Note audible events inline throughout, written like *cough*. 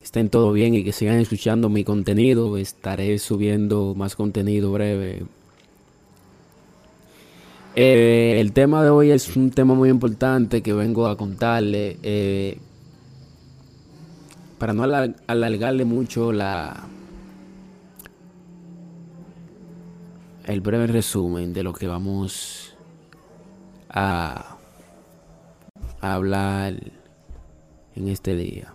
Estén todo bien y que sigan escuchando mi contenido. Estaré subiendo más contenido breve. Eh, el tema de hoy es un tema muy importante que vengo a contarle. eh, para no alar- alargarle mucho la el breve resumen de lo que vamos a hablar en este día.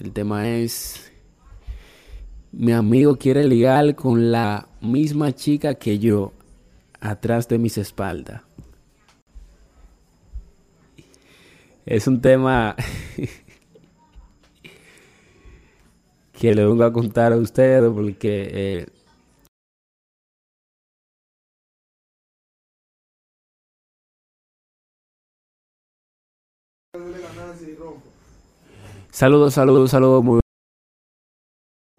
El tema es, mi amigo quiere ligar con la misma chica que yo, atrás de mis espaldas. Es un tema *laughs* que le vengo a contar a ustedes porque eh, saludos, saludos, saludos. Muy